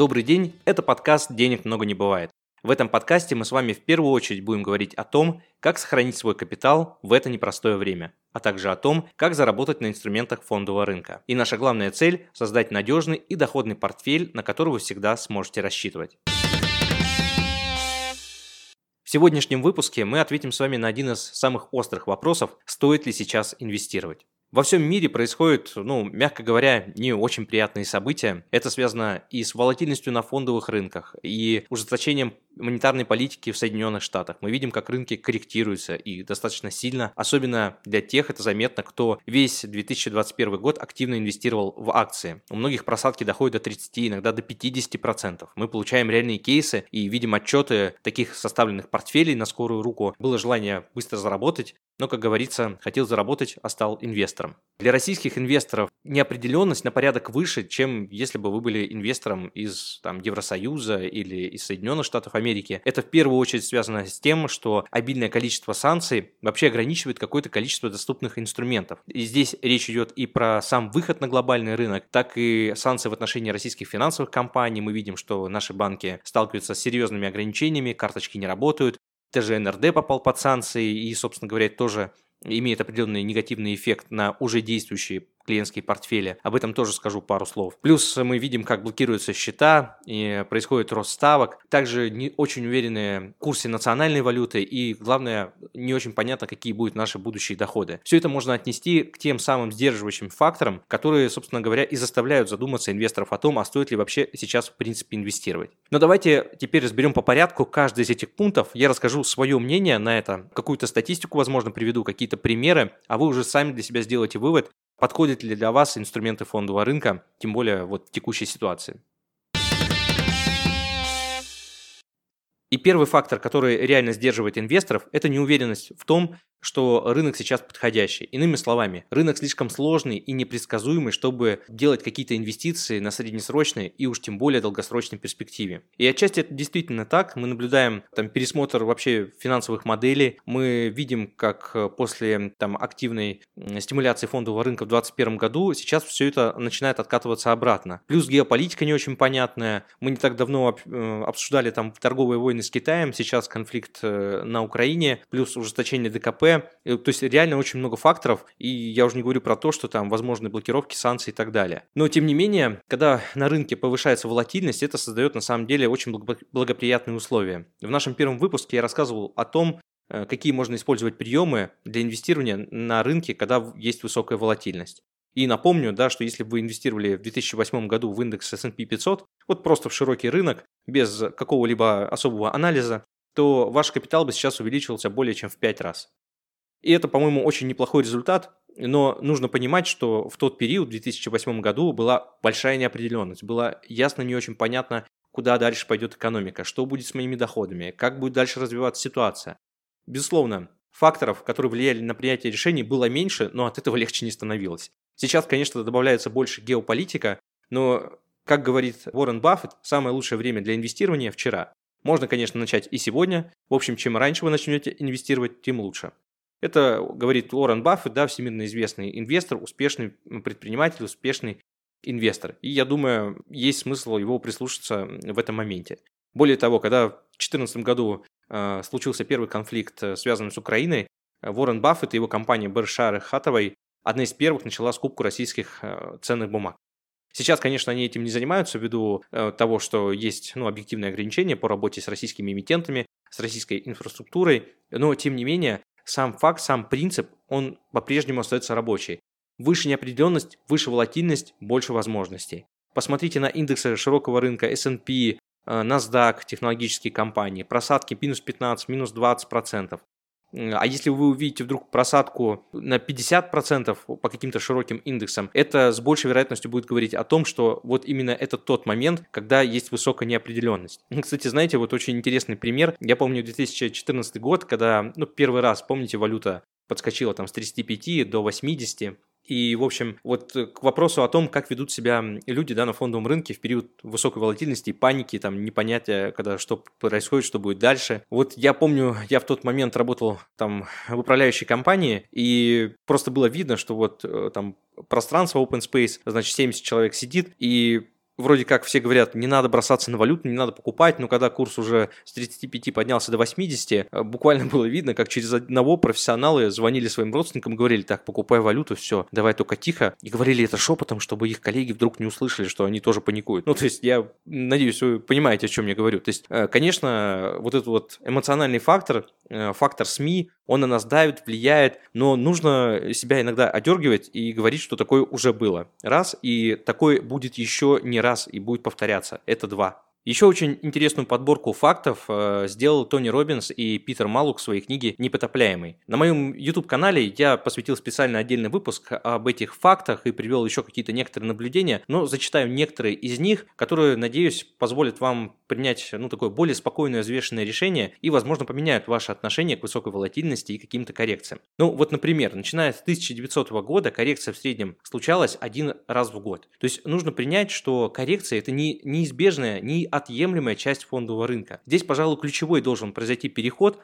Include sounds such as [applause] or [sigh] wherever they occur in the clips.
Добрый день, это подкаст «Денег много не бывает». В этом подкасте мы с вами в первую очередь будем говорить о том, как сохранить свой капитал в это непростое время, а также о том, как заработать на инструментах фондового рынка. И наша главная цель – создать надежный и доходный портфель, на который вы всегда сможете рассчитывать. В сегодняшнем выпуске мы ответим с вами на один из самых острых вопросов, стоит ли сейчас инвестировать. Во всем мире происходят, ну, мягко говоря, не очень приятные события. Это связано и с волатильностью на фондовых рынках, и ужесточением монетарной политики в Соединенных Штатах. Мы видим, как рынки корректируются и достаточно сильно, особенно для тех, это заметно, кто весь 2021 год активно инвестировал в акции. У многих просадки доходят до 30, иногда до 50%. Мы получаем реальные кейсы и видим отчеты таких составленных портфелей на скорую руку. Было желание быстро заработать, но, как говорится, хотел заработать, а стал инвестором. Для российских инвесторов неопределенность на порядок выше, чем если бы вы были инвестором из там, Евросоюза или из Соединенных Штатов Америки. Это в первую очередь связано с тем, что обильное количество санкций вообще ограничивает какое-то количество доступных инструментов. И здесь речь идет и про сам выход на глобальный рынок, так и санкции в отношении российских финансовых компаний. Мы видим, что наши банки сталкиваются с серьезными ограничениями, карточки не работают, ТЖ НРД попал под санкции и, собственно говоря, тоже имеет определенный негативный эффект на уже действующие клиентские портфели. Об этом тоже скажу пару слов. Плюс мы видим, как блокируются счета, и происходит рост ставок. Также не очень уверенные курсы национальной валюты и, главное, не очень понятно, какие будут наши будущие доходы. Все это можно отнести к тем самым сдерживающим факторам, которые, собственно говоря, и заставляют задуматься инвесторов о том, а стоит ли вообще сейчас, в принципе, инвестировать. Но давайте теперь разберем по порядку каждый из этих пунктов. Я расскажу свое мнение на это, какую-то статистику, возможно, приведу, какие-то примеры, а вы уже сами для себя сделаете вывод, Подходят ли для вас инструменты фондового рынка, тем более вот в текущей ситуации? И первый фактор, который реально сдерживает инвесторов, это неуверенность в том, что рынок сейчас подходящий. Иными словами, рынок слишком сложный и непредсказуемый, чтобы делать какие-то инвестиции на среднесрочной и уж тем более долгосрочной перспективе. И отчасти это действительно так. Мы наблюдаем там пересмотр вообще финансовых моделей. Мы видим, как э, после там активной стимуляции фондового рынка в 2021 году сейчас все это начинает откатываться обратно. Плюс геополитика не очень понятная. Мы не так давно э, обсуждали там торговые войны с Китаем, сейчас конфликт э, на Украине, плюс ужесточение ДКП, Э, то есть реально очень много факторов, и я уже не говорю про то, что там возможны блокировки, санкции и так далее. Но тем не менее, когда на рынке повышается волатильность, это создает на самом деле очень благоприятные условия. В нашем первом выпуске я рассказывал о том, э, какие можно использовать приемы для инвестирования на рынке, когда есть высокая волатильность. И напомню, да, что если бы вы инвестировали в 2008 году в индекс S&P 500, вот просто в широкий рынок, без какого-либо особого анализа, то ваш капитал бы сейчас увеличивался более чем в 5 раз. И это, по-моему, очень неплохой результат, но нужно понимать, что в тот период, в 2008 году, была большая неопределенность. Было ясно не очень понятно, куда дальше пойдет экономика, что будет с моими доходами, как будет дальше развиваться ситуация. Безусловно, факторов, которые влияли на принятие решений, было меньше, но от этого [laughs] легче не становилось. Сейчас, конечно, добавляется больше геополитика, но, как говорит Уоррен Баффет, самое лучшее время для инвестирования – вчера. Можно, конечно, начать и сегодня. В общем, чем раньше вы начнете инвестировать, тем лучше. Это говорит Уоррен Баффет, да, всемирно известный инвестор, успешный предприниматель, успешный инвестор. И я думаю, есть смысл его прислушаться в этом моменте. Более того, когда в 2014 году э, случился первый конфликт, э, связанный с Украиной, э, Уоррен Баффет и его компания Berkshire Hathaway одна из первых начала скупку российских э, ценных бумаг. Сейчас, конечно, они этим не занимаются ввиду э, того, что есть ну, объективные ограничения по работе с российскими эмитентами, с российской инфраструктурой, но тем не менее сам факт, сам принцип, он по-прежнему остается рабочий. Выше неопределенность, выше волатильность, больше возможностей. Посмотрите на индексы широкого рынка S&P, э, NASDAQ, технологические компании, просадки минус 15, минус 20%. А если вы увидите вдруг просадку на 50% по каким-то широким индексам, это с большей вероятностью будет говорить о том, что вот именно это тот момент, когда есть высокая неопределенность. [laughs] Кстати, знаете, вот очень интересный пример. Я помню 2014 год, когда, ну, первый раз, помните, валюта подскочила там с 35 до 80, и, в общем, вот э, к вопросу о том, как ведут себя люди да, на фондовом рынке в период высокой волатильности, паники, там, непонятия, когда что происходит, что будет дальше. Вот я помню, я в тот момент работал там в управляющей компании, и просто было видно, что вот э, там пространство open space, значит, 70 человек сидит, и вроде как все говорят, не надо бросаться на валюту, не надо покупать, но когда курс уже с 35 поднялся до 80, э, буквально было видно, как через одного профессионалы звонили своим родственникам, говорили, так, покупай валюту, все, давай только тихо, и говорили это шепотом, чтобы их коллеги вдруг не услышали, что они тоже паникуют. Ну, то есть я надеюсь, вы понимаете, о чем я говорю. То есть, э, конечно, вот этот вот эмоциональный фактор, э, фактор СМИ, он на нас давит, влияет, но нужно себя иногда одергивать и говорить, что такое уже было. Раз, и такое будет еще не раз и будет повторяться. Это два. Еще очень интересную подборку фактов э, сделал Тони Робинс и Питер Малук в своей книге «Непотопляемый». На моем YouTube-канале я посвятил специально отдельный выпуск об этих фактах и привел еще какие-то некоторые наблюдения, но зачитаю некоторые из них, которые, надеюсь, позволят вам принять ну, такое более спокойное, взвешенное решение и, возможно, поменяют ваше отношение к высокой волатильности и каким-то коррекциям. Ну, вот, например, начиная с 1900 года коррекция в среднем случалась один раз в год. То есть нужно принять, что коррекция – это не неизбежная, не отъемлемая часть фондового рынка. Здесь, пожалуй, ключевой должен произойти переход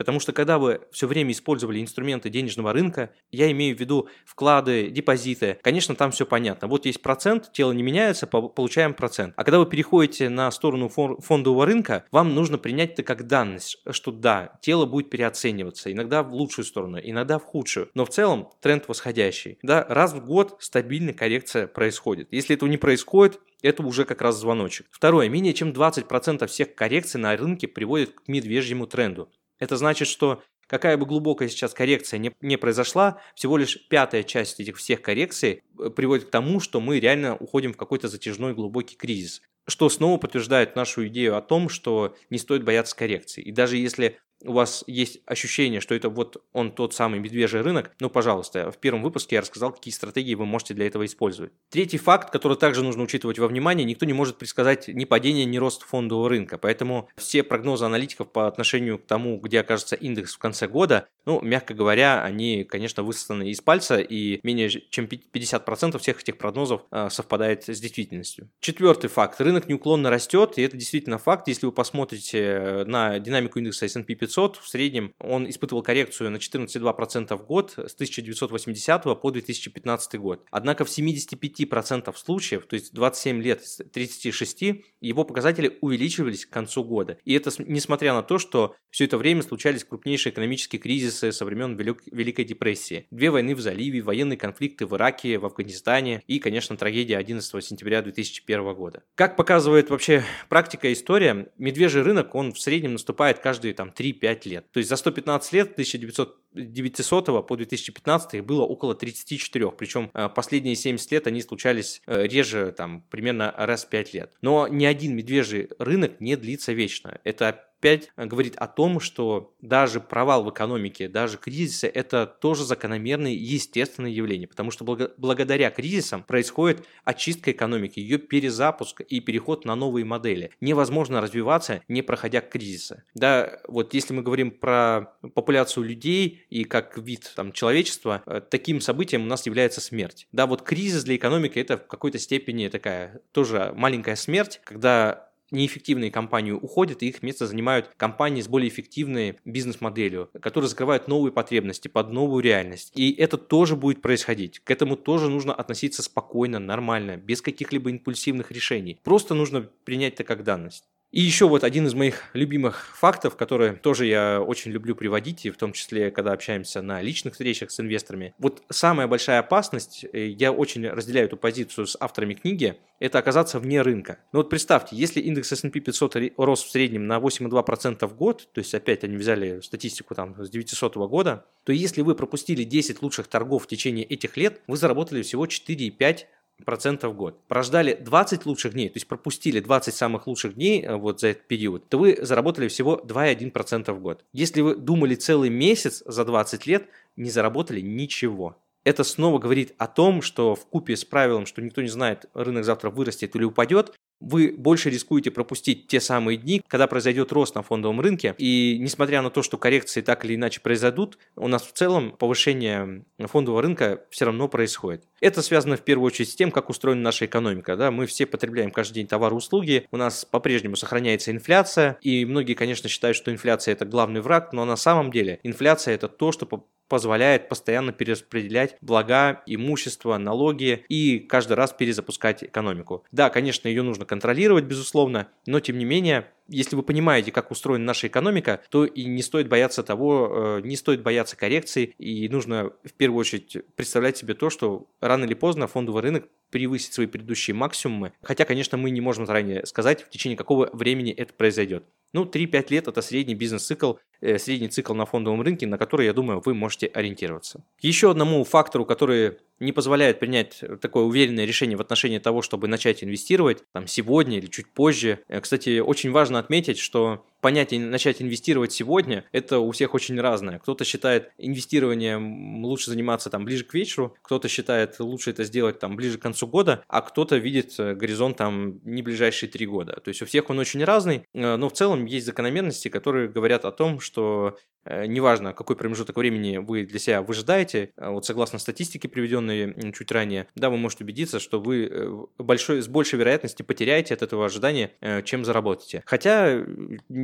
Потому что когда вы все время использовали инструменты денежного рынка, я имею в виду вклады, депозиты, конечно, там все понятно. Вот есть процент, тело не меняется, получаем процент. А когда вы переходите на сторону фондового рынка, вам нужно принять это как данность, что да, тело будет переоцениваться, иногда в лучшую сторону, иногда в худшую. Но в целом тренд восходящий. Да, раз в год стабильная коррекция происходит. Если этого не происходит, это уже как раз звоночек. Второе. Менее чем 20% всех коррекций на рынке приводят к медвежьему тренду. Это значит, что какая бы глубокая сейчас коррекция не, не произошла, всего лишь пятая часть этих всех коррекций э, приводит к тому, что мы реально уходим в какой-то затяжной глубокий кризис. Что снова подтверждает нашу идею о том, что не стоит бояться коррекции. И даже если у вас есть ощущение, что это вот он тот самый медвежий рынок, ну, пожалуйста, в первом выпуске я рассказал, какие стратегии вы можете для этого использовать. Третий факт, который также нужно учитывать во внимание, никто не может предсказать ни падение, ни рост фондового рынка, поэтому все прогнозы аналитиков по отношению к тому, где окажется индекс в конце года, ну, мягко говоря, они, конечно, высосаны из пальца, и менее чем 50% всех этих прогнозов э, совпадает с действительностью. Четвертый факт. Рынок неуклонно растет, и это действительно факт. Если вы посмотрите э, на динамику индекса S&P 500, в среднем он испытывал коррекцию на 14,2% в год с 1980 по 2015 год. Однако в 75% случаев, то есть 27 лет из 36, его показатели увеличивались к концу года. И это несмотря на то, что все это время случались крупнейшие экономические кризисы со времен Великой депрессии. Две войны в заливе, военные конфликты в Ираке, в Афганистане и, конечно, трагедия 11 сентября 2001 года. Как показывает вообще практика и история, медвежий рынок, он в среднем наступает каждые там 3-5 лет. То есть за 115 лет, 1900 900 по 2015 было около 34, причем э, последние 70 лет они случались э, реже, там, примерно раз в 5 лет. Но ни один медвежий рынок не длится вечно. Это опять говорит о том, что даже провал в экономике, даже кризисы – это тоже закономерные естественные явления, потому что благодаря кризисам происходит очистка экономики, ее перезапуск и переход на новые модели. Невозможно развиваться, не проходя кризиса. Да, вот если мы говорим про популяцию людей и как вид там, человечества, э, таким событием у нас является смерть. Да, вот кризис для экономики – это в какой-то степени такая тоже маленькая смерть, когда неэффективные компании уходят, и их место занимают компании с более эффективной бизнес-моделью, которые закрывают новые потребности под новую реальность. И это тоже будет происходить. К этому тоже нужно относиться спокойно, нормально, без каких-либо импульсивных решений. Просто нужно принять это как данность. И еще вот один из моих любимых фактов, которые тоже я очень люблю приводить, и в том числе, когда общаемся на личных встречах с инвесторами. Вот самая большая опасность, э, я очень разделяю эту позицию с авторами книги, это оказаться вне рынка. Ну вот представьте, если индекс S&P 500 рос в среднем на 8,2% в год, то есть опять они взяли статистику там с 900 года, то если вы пропустили 10 лучших торгов в течение этих лет, вы заработали всего 4,5 процентов в год. Прождали 20 лучших дней, то есть пропустили 20 самых лучших дней э, вот за этот период, то вы заработали всего 2,1% в год. Если вы думали целый месяц за 20 лет, не заработали ничего. Это снова говорит о том, что в купе с правилом, что никто не знает, рынок завтра вырастет или упадет, вы больше рискуете пропустить те самые дни, когда произойдет рост на фондовом рынке. И несмотря на то, что коррекции так или иначе произойдут, у нас в целом повышение фондового рынка все равно происходит. Это связано в первую очередь с тем, как устроена наша экономика. Да? Мы все потребляем каждый день товары и услуги, у нас по-прежнему сохраняется инфляция, и многие, конечно, считают, что инфляция это главный враг, но на самом деле инфляция это то, что позволяет постоянно перераспределять блага, имущество, налоги и каждый раз перезапускать экономику. Да, конечно, ее нужно контролировать, безусловно, но тем не менее если вы понимаете, как устроена наша экономика, то и не стоит бояться того, э, не стоит бояться коррекций, и нужно в первую очередь представлять себе то, что рано или поздно фондовый рынок превысит свои предыдущие максимумы. Хотя, конечно, мы не можем заранее сказать, в течение какого времени это произойдет. Ну, 3-5 лет – это средний бизнес-цикл, э, средний цикл на фондовом рынке, на который, я думаю, вы можете ориентироваться. Еще одному фактору, который не позволяет принять такое уверенное решение в отношении того, чтобы начать инвестировать там сегодня или чуть позже. Э, кстати, очень важно отметить, что понятие начать инвестировать сегодня, это у всех очень разное. Кто-то считает инвестированием лучше заниматься там ближе к вечеру, кто-то считает лучше это сделать там ближе к концу года, а кто-то видит э, горизонт там не ближайшие три года. То есть у всех он очень разный, э, но в целом есть закономерности, которые говорят о том, что Э, неважно, какой промежуток времени вы для себя выжидаете, вот согласно статистике, приведенной чуть ранее, да, вы можете убедиться, что вы большой, с большей вероятностью потеряете от этого ожидания, чем заработаете. Хотя,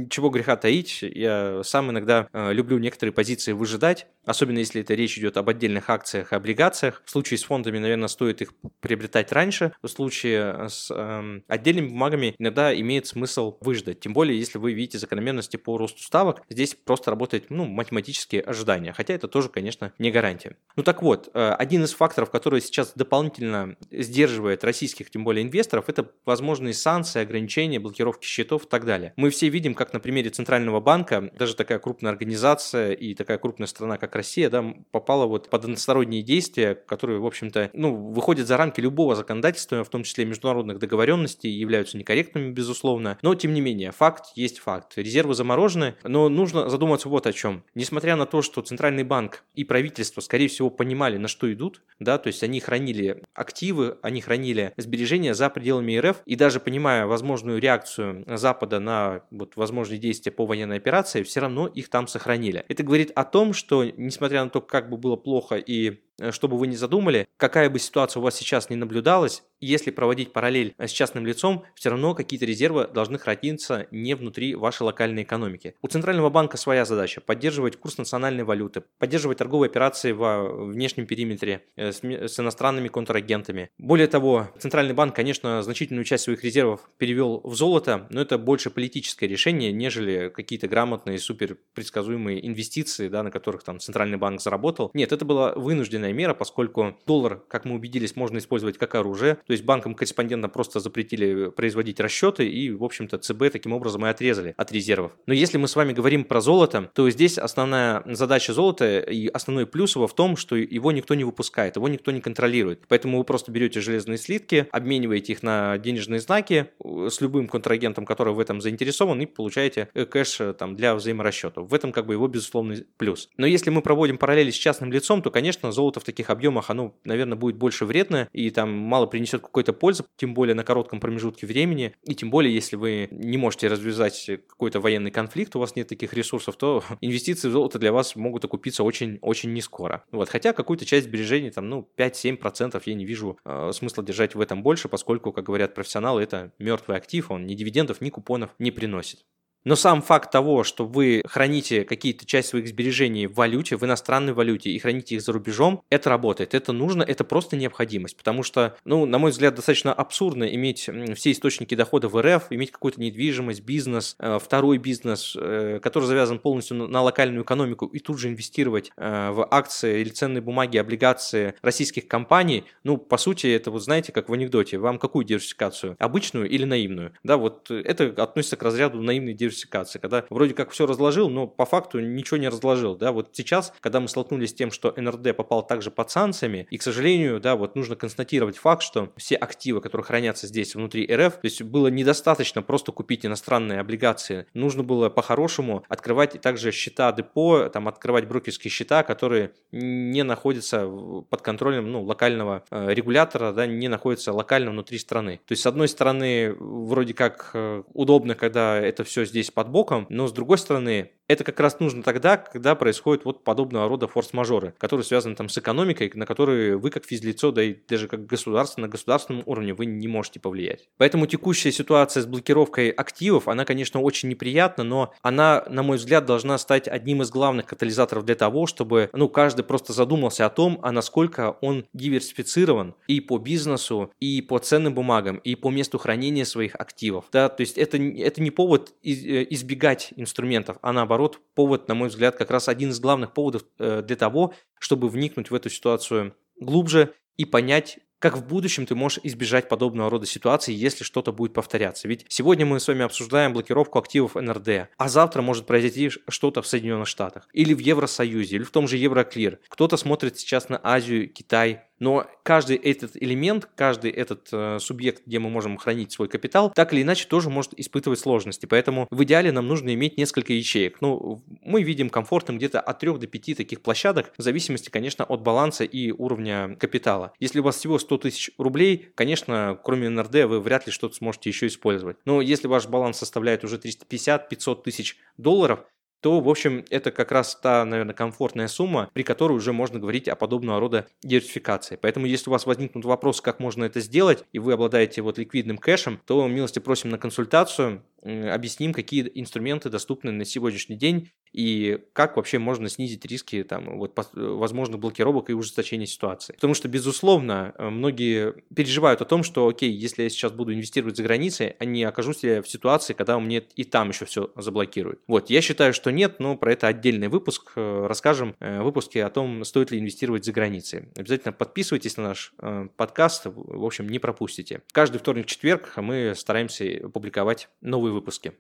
ничего греха таить, я сам иногда люблю некоторые позиции выжидать, особенно если это речь идет об отдельных акциях и облигациях. В случае с фондами, наверное, стоит их приобретать раньше. В случае с э, отдельными бумагами иногда имеет смысл выждать. Тем более, если вы видите закономерности по росту ставок, здесь просто работает ну, математические ожидания, хотя это тоже, конечно, не гарантия. Ну так вот, э, один из факторов, который сейчас дополнительно сдерживает российских, тем более инвесторов, это возможные санкции, ограничения, блокировки счетов и так далее. Мы все видим, как на примере Центрального банка, даже такая крупная организация и такая крупная страна, как Россия, да, попала вот под односторонние действия, которые, в общем-то, ну, выходят за рамки любого законодательства, в том числе международных договоренностей, являются некорректными, безусловно. Но, тем не менее, факт есть факт. Резервы заморожены, но нужно задуматься вот о чем. Несмотря на то, что Центральный банк и правительство, скорее всего, понимали, на что идут, да, то есть они хранили активы, они хранили сбережения за пределами РФ, и даже понимая возможную реакцию Запада на вот, возможные действия по военной операции, все равно их там сохранили. Это говорит о том, что, несмотря на то, как бы было плохо и что бы вы ни задумали, какая бы ситуация у вас сейчас не наблюдалась, если проводить параллель с частным лицом, все равно какие-то резервы должны храниться не внутри вашей локальной экономики. У Центрального банка своя задача – поддерживать курс национальной валюты, поддерживать торговые операции во внешнем периметре э, с, иностранными контрагентами. Более того, Центральный банк, конечно, значительную часть своих резервов перевел в золото, но это больше политическое решение, нежели какие-то грамотные, супер предсказуемые инвестиции, да, на которых там Центральный банк заработал. Нет, это было вынужденное вынужденная мера, поскольку доллар, как мы убедились, можно использовать как оружие. То есть банкам-корреспондентам просто запретили производить расчеты, и, в общем-то, ЦБ таким образом и отрезали от резервов. Но если мы с вами говорим про золото, то здесь основная задача золота и основной плюс его в том, что его никто не выпускает, его никто не контролирует. Поэтому вы просто берете железные слитки, обмениваете их на денежные знаки с любым контрагентом, который в этом заинтересован, и получаете э, кэш э, там, для взаиморасчетов. В этом как бы его безусловный плюс. Но если мы проводим параллели с частным лицом, то, конечно, золото золото в таких объемах, оно, наверное, будет больше вредно и там мало принесет какой-то пользы, тем более на коротком промежутке времени, и тем более, если вы не можете развязать какой-то военный конфликт, у вас нет таких ресурсов, то [laughs] инвестиции в золото для вас могут окупиться очень-очень не скоро. Вот, хотя какую-то часть сбережений, там, ну, 5-7% я не вижу э, смысла держать в этом больше, поскольку, как говорят профессионалы, это мертвый актив, он ни дивидендов, ни купонов не приносит. Но сам факт того, что вы храните какие-то часть своих сбережений в валюте, в иностранной валюте и храните их за рубежом, это работает, это нужно, это просто необходимость. Потому что, ну, на мой взгляд, достаточно абсурдно иметь все источники дохода в РФ, иметь какую-то недвижимость, бизнес, э, второй бизнес, э, который завязан полностью на локальную экономику, и тут же инвестировать э, в акции или ценные бумаги, облигации российских компаний. Ну, по сути, это вот знаете, как в анекдоте, вам какую диверсификацию? Обычную или наивную? Да, вот это относится к разряду наивной диверсификации диверсификации, когда вроде как все разложил, но по факту ничего не разложил, да, вот сейчас, когда мы столкнулись с тем, что НРД попал также под санкциями, и, к сожалению, да, вот нужно констатировать факт, что все активы, которые хранятся здесь внутри РФ, то есть было недостаточно просто купить иностранные облигации, нужно было по-хорошему открывать также счета депо, там открывать брокерские счета, которые не находятся под контролем ну, локального э, регулятора, да, не находятся локально внутри страны. То есть, с одной стороны, вроде как э, удобно, когда это все здесь здесь под боком, но с другой стороны, это как раз нужно тогда, когда происходит вот подобного рода форс-мажоры, которые связаны там с экономикой, на которые вы как физлицо, да и даже как государство на государственном уровне вы не можете повлиять. Поэтому текущая ситуация с блокировкой активов, она, конечно, очень неприятна, но она, на мой взгляд, должна стать одним из главных катализаторов для того, чтобы, ну, каждый просто задумался о том, а насколько он диверсифицирован и по бизнесу, и по ценным бумагам, и по месту хранения своих активов. Да, то есть это, это не повод э, избегать инструментов, а наоборот наоборот, повод, на мой взгляд, как раз один из главных поводов э, для того, чтобы вникнуть в эту ситуацию глубже и понять, как в будущем ты можешь избежать подобного рода ситуаций, если что-то будет повторяться. Ведь сегодня мы с вами обсуждаем блокировку активов НРД, а завтра может произойти что-то в Соединенных Штатах, или в Евросоюзе, или в том же Евроклир. Кто-то смотрит сейчас на Азию, Китай, но каждый этот элемент, каждый этот э, субъект, где мы можем хранить свой капитал, так или иначе тоже может испытывать сложности. Поэтому в идеале нам нужно иметь несколько ячеек. Ну, мы видим комфортным где-то от 3 до 5 таких площадок, в зависимости, конечно, от баланса и уровня капитала. Если у вас всего 100 тысяч рублей, конечно, кроме НРД вы вряд ли что-то сможете еще использовать. Но если ваш баланс составляет уже 350-500 тысяч долларов, то, в общем, это как раз та, наверное, комфортная сумма, при которой уже можно говорить о подобного рода диверсификации. Поэтому, если у вас возникнут вопросы, как можно это сделать, и вы обладаете вот ликвидным кэшем, то милости просим на консультацию, объясним, какие инструменты доступны на сегодняшний день и как вообще можно снизить риски там, вот, возможных блокировок и ужесточения ситуации. Потому что, безусловно, э, многие переживают о том, что, окей, если я сейчас буду инвестировать за границей, они окажусь ли в ситуации, когда меня и там еще все заблокируют. Вот, я считаю, что нет, но про это отдельный выпуск. Э, расскажем э, в выпуске о том, стоит ли инвестировать за границей. Обязательно подписывайтесь на наш подкаст, в общем, не пропустите. Каждый вторник-четверг мы стараемся публиковать новые выпуске.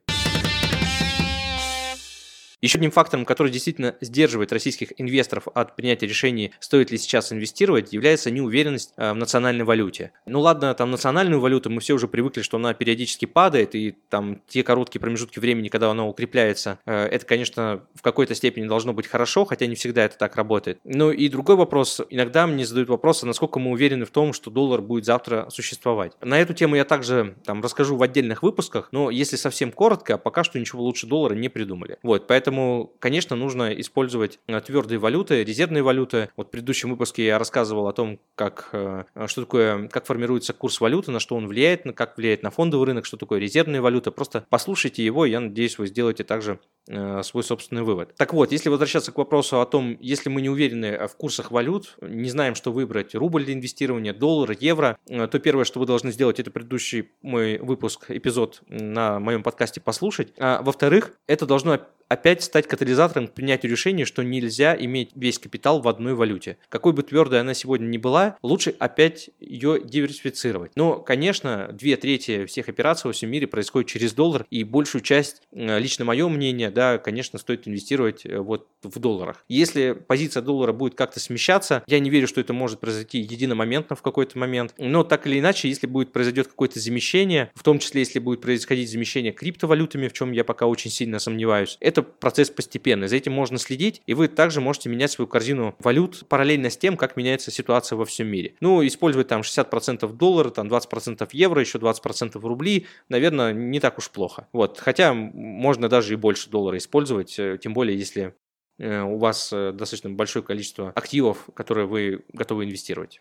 Еще одним фактором, который действительно сдерживает российских инвесторов от принятия решений, стоит ли сейчас инвестировать, является неуверенность э, в национальной валюте. Ну ладно, там национальную валюту мы все уже привыкли, что она периодически падает, и там те короткие промежутки времени, когда она укрепляется, э, это, конечно, в какой-то степени должно быть хорошо, хотя не всегда это так работает. Ну и другой вопрос, иногда мне задают вопрос, насколько мы уверены в том, что доллар будет завтра существовать. На эту тему я также там расскажу в отдельных выпусках, но если совсем коротко, пока что ничего лучше доллара не придумали. Вот, поэтому Поэтому, конечно, нужно использовать э, твердые валюты, резервные валюты. Вот в предыдущем выпуске я рассказывал о том, как, э, что такое, как формируется курс валюты, на что он влияет, как влияет на фондовый рынок, что такое резервные валюты. Просто послушайте его, и я надеюсь, вы сделаете также свой собственный вывод. Так вот, если возвращаться к вопросу о том, если мы не уверены в курсах валют, не знаем, что выбрать, рубль для инвестирования, доллар, евро, то первое, что вы должны сделать, это предыдущий мой выпуск, эпизод на моем подкасте послушать. А во-вторых, это должно опять стать катализатором к принятию решения, что нельзя иметь весь капитал в одной валюте. Какой бы твердой она сегодня ни была, лучше опять ее диверсифицировать. Но, конечно, две трети всех операций во всем мире происходит через доллар, и большую часть, э, лично мое мнение, да, конечно, стоит инвестировать э, вот в долларах. Если позиция доллара будет как-то смещаться, я не верю, что это может произойти единомоментно в какой-то момент, но так или иначе, если будет произойдет какое-то замещение, в том числе, если будет происходить замещение криптовалютами, в чем я пока очень сильно сомневаюсь, это процесс постепенный, за этим можно следить, и вы также можете менять свою корзину валют параллельно с тем, как меняется ситуация во всем мире. Ну, использовать там 60% доллара, там 20% евро, еще 20% рубли, наверное, не так уж плохо. Вот, хотя можно даже и больше доллара использовать, э, тем более если э, у вас э, достаточно большое количество активов, которые вы готовы инвестировать.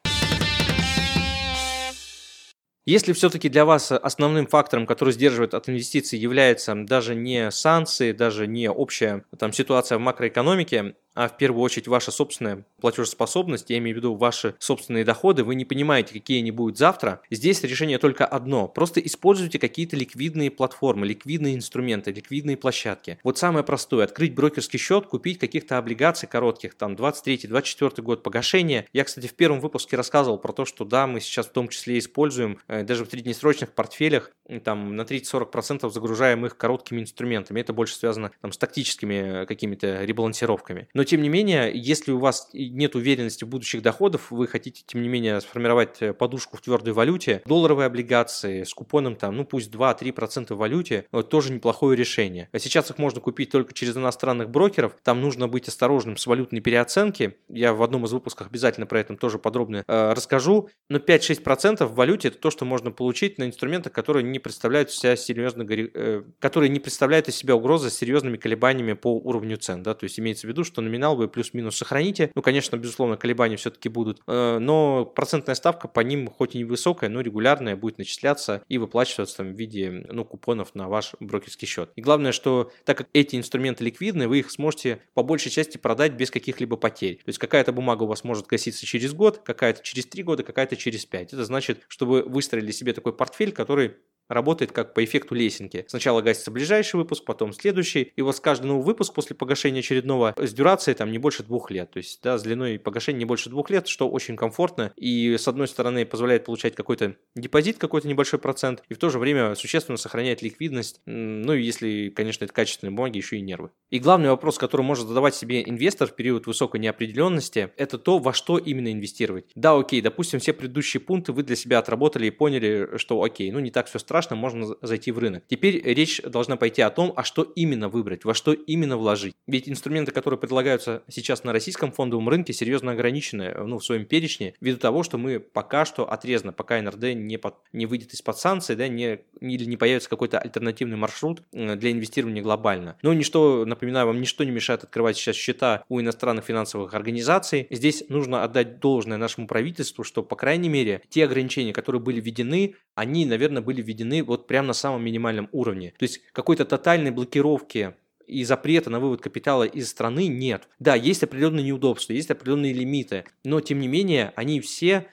Если все-таки для вас основным фактором, который сдерживает от инвестиций, является даже не санкции, даже не общая там, ситуация в макроэкономике, а в первую очередь ваша собственная платежеспособность, я имею в виду ваши собственные доходы, вы не понимаете, какие они будут завтра, здесь решение только одно. Просто используйте какие-то ликвидные платформы, ликвидные инструменты, ликвидные площадки. Вот самое простое, открыть брокерский счет, купить каких-то облигаций коротких, там 23-24 год погашения. Я, кстати, в первом выпуске рассказывал про то, что да, мы сейчас в том числе используем э, даже в среднесрочных портфелях, там на 30-40% загружаем их короткими инструментами. Это больше связано там, с тактическими э, какими-то ребалансировками. Но тем не менее, если у вас нет уверенности в будущих доходах, вы хотите, тем не менее, сформировать э, подушку в твердой валюте, долларовые облигации с купоном там, ну пусть 2-3% в валюте, вот, тоже неплохое решение. А сейчас их можно купить только через иностранных брокеров, там нужно быть осторожным с валютной переоценки. Я в одном из выпусков обязательно про это тоже подробно э, расскажу. Но 5-6% в валюте это то, что можно получить на инструментах, которые не представляют себя серьезно, э, которые не представляют из себя угрозы с серьезными колебаниями по уровню цен, да, то есть имеется в виду, что номинал вы плюс-минус сохраните, ну, конечно, безусловно, колебания все-таки будут, э, но процентная ставка по ним хоть и невысокая, но регулярная будет начисляться и выплачиваться там, в виде, ну, купонов на ваш брокерский счет. И главное, что так как эти инструменты ликвидны, вы их сможете по большей части продать без каких-либо потерь. То есть какая-то бумага у вас может гаситься через год, какая-то через три года, какая-то через пять. Это значит, что вы выстроили себе такой портфель, который работает как по эффекту лесенки. Сначала гасится ближайший выпуск, потом следующий, и вот с каждый новый выпуск после погашения очередного с дюрацией там не больше двух лет, то есть да, с длиной погашения не больше двух лет, что очень комфортно и с одной стороны позволяет получать какой-то депозит, какой-то небольшой процент, и в то же время существенно сохраняет ликвидность, ну и если, конечно, это качественные бумаги, еще и нервы. И главный вопрос, который может задавать себе инвестор в период высокой неопределенности, это то, во что именно инвестировать. Да, окей, допустим, все предыдущие пункты вы для себя отработали и поняли, что окей, ну не так все страшно, страшно, можно зайти в рынок. Теперь речь должна пойти о том, а что именно выбрать, во что именно вложить. Ведь инструменты, которые предлагаются сейчас на российском фондовом рынке, серьезно ограничены ну, в своем перечне, ввиду того, что мы пока что отрезаны, пока НРД не, под, не выйдет из-под санкций, да, не, или не появится какой-то альтернативный маршрут для инвестирования глобально. Но ничто, напоминаю вам, ничто не мешает открывать сейчас счета у иностранных финансовых организаций. Здесь нужно отдать должное нашему правительству, что, по крайней мере, те ограничения, которые были введены, они, наверное, были введены вот прямо на самом минимальном уровне. То есть какой-то тотальной блокировки и запрета на вывод капитала из страны нет. Да, есть определенные неудобства, есть определенные лимиты, но тем не менее они все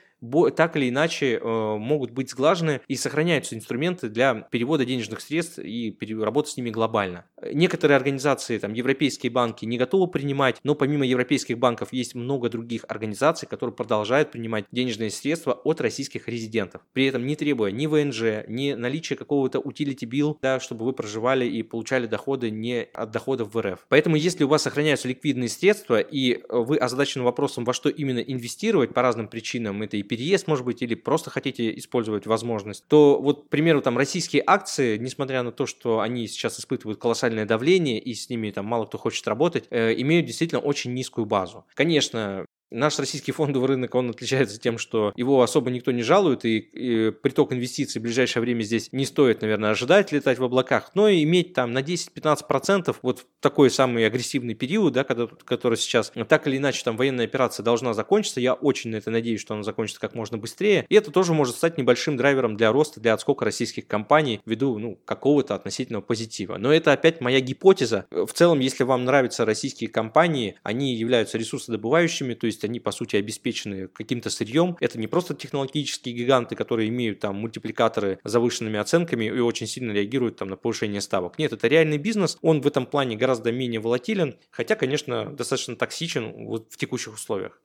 так или иначе э, могут быть сглажены и сохраняются инструменты для перевода денежных средств и работы с ними глобально. Некоторые организации, там, европейские банки не готовы принимать, но помимо европейских банков есть много других организаций, которые продолжают принимать денежные средства от российских резидентов, при этом не требуя ни ВНЖ, ни наличия какого-то utility bill, да, чтобы вы проживали и получали доходы не от доходов в РФ. Поэтому если у вас сохраняются ликвидные средства и вы озадачены вопросом, во что именно инвестировать по разным причинам, это и переезд, может быть, или просто хотите использовать возможность, то вот, к примеру, там российские акции, несмотря на то, что они сейчас испытывают колоссальное давление и с ними там мало кто хочет работать, э, имеют действительно очень низкую базу. Конечно, Наш российский фондовый рынок, он отличается тем, что его особо никто не жалует, и, и приток инвестиций в ближайшее время здесь не стоит, наверное, ожидать летать в облаках, но иметь там на 10-15% вот в такой самый агрессивный период, да, когда, который сейчас так или иначе там военная операция должна закончиться, я очень на это надеюсь, что она закончится как можно быстрее, и это тоже может стать небольшим драйвером для роста, для отскока российских компаний ввиду ну, какого-то относительного позитива. Но это опять моя гипотеза. В целом, если вам нравятся российские компании, они являются ресурсодобывающими, то есть есть они, по сути, обеспечены каким-то сырьем. Это не просто технологические гиганты, которые имеют там мультипликаторы с завышенными оценками и очень сильно реагируют там на повышение ставок. Нет, это реальный бизнес, он в этом плане гораздо менее волатилен, хотя, конечно, достаточно токсичен вот в текущих условиях.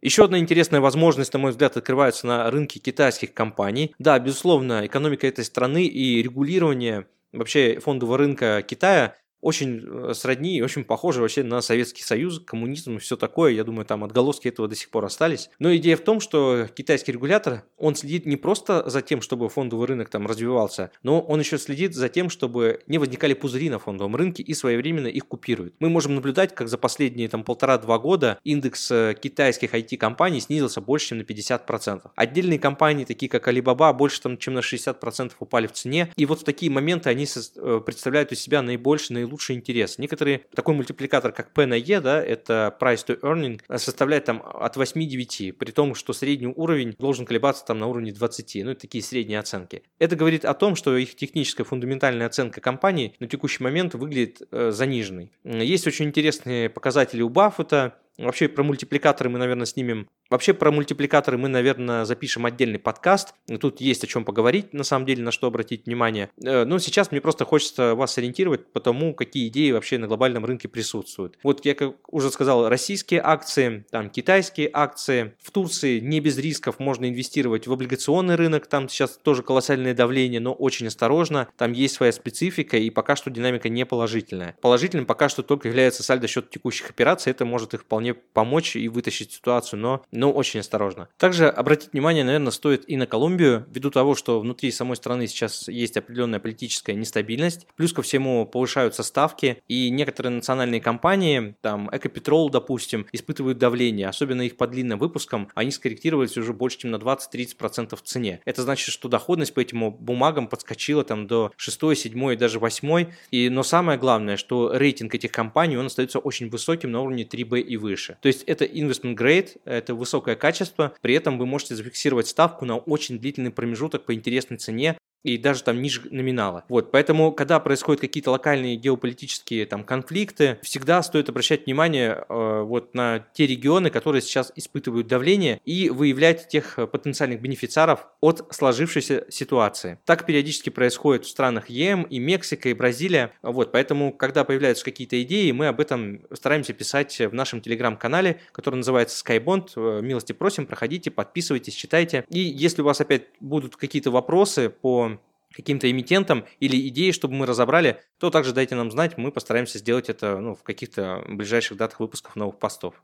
Еще одна интересная возможность, на мой взгляд, открывается на рынке китайских компаний. Да, безусловно, экономика этой страны и регулирование вообще фондового рынка Китая очень э, сродни и очень похожи вообще на Советский Союз, коммунизм и все такое. Я думаю, там отголоски этого до сих пор остались. Но идея в том, что китайский регулятор, он следит не просто за тем, чтобы фондовый рынок там развивался, но он еще следит за тем, чтобы не возникали пузыри на фондовом рынке и своевременно их купирует. Мы можем наблюдать, как за последние там полтора-два года индекс э, китайских IT-компаний снизился больше, чем на 50%. Отдельные компании, такие как Alibaba, больше там, чем на 60% упали в цене. И вот в такие моменты они э, представляют из себя наибольший, наилучший лучший интерес. Некоторые, такой мультипликатор, как P на E, да, это price to earning, составляет там от 8-9, при том, что средний уровень должен колебаться там на уровне 20, ну, такие средние оценки. Это говорит о том, что их техническая фундаментальная оценка компании на текущий момент выглядит э, заниженной. Есть очень интересные показатели у Баффета, Вообще про мультипликаторы мы, наверное, снимем Вообще про мультипликаторы мы, наверное, запишем отдельный подкаст. Тут есть о чем поговорить, на самом деле, на что обратить внимание. Э, но сейчас мне просто хочется вас ориентировать по тому, какие идеи вообще на глобальном рынке присутствуют. Вот я как уже сказал, российские акции, там китайские акции. В Турции не без рисков можно инвестировать в облигационный рынок. Там сейчас тоже колоссальное давление, но очень осторожно. Там есть своя специфика и пока что динамика не положительная. Положительным пока что только является сальдо счет текущих операций. Это может их вполне помочь и вытащить ситуацию, но но очень осторожно. Также обратить внимание, наверное, стоит и на Колумбию, ввиду того, что внутри самой страны сейчас есть определенная политическая нестабильность, плюс ко всему повышаются ставки, и некоторые национальные компании, там Экопетрол, допустим, испытывают давление, особенно их по длинным выпускам, они скорректировались уже больше, чем на 20-30% в цене. Это значит, что доходность по этим бумагам подскочила там до 6, 7 и даже 8. И, но самое главное, что рейтинг этих компаний, он остается очень высоким на уровне 3B и выше. То есть это investment grade, это высокое качество, при этом вы можете зафиксировать ставку на очень длительный промежуток по интересной цене, и даже там ниже номинала. Вот, поэтому, когда происходят какие-то локальные геополитические там конфликты, всегда стоит обращать внимание э, вот на те регионы, которые сейчас испытывают давление, и выявлять тех потенциальных бенефициаров от сложившейся ситуации. Так периодически происходит в странах ЕМ и Мексика, и Бразилия. Вот, поэтому, когда появляются какие-то идеи, мы об этом стараемся писать в нашем телеграм-канале, который называется Skybond. Э, милости просим, проходите, подписывайтесь, читайте. И если у вас опять будут какие-то вопросы по каким-то эмитентам или идеи, чтобы мы разобрали, то также дайте нам знать, мы постараемся сделать это ну, в каких-то ближайших датах выпусков новых постов.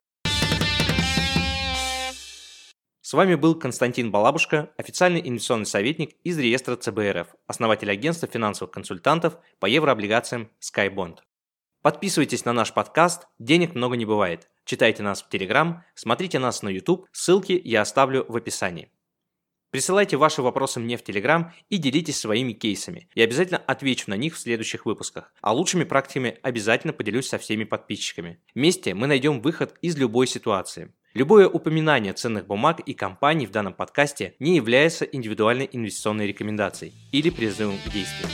С вами был Константин Балабушка, официальный инвестиционный советник из реестра ЦБРФ, основатель агентства финансовых консультантов по еврооблигациям SkyBond. Подписывайтесь на наш подкаст «Денег много не бывает». Читайте нас в Телеграм, смотрите нас на YouTube, ссылки я оставлю в описании. Присылайте ваши вопросы мне в Телеграм и делитесь своими кейсами. Я обязательно отвечу на них в следующих выпусках. А лучшими практиками обязательно поделюсь со всеми подписчиками. Вместе мы найдем выход из любой ситуации. Любое упоминание ценных бумаг и компаний в данном подкасте не является индивидуальной инвестиционной рекомендацией или призывом к действию.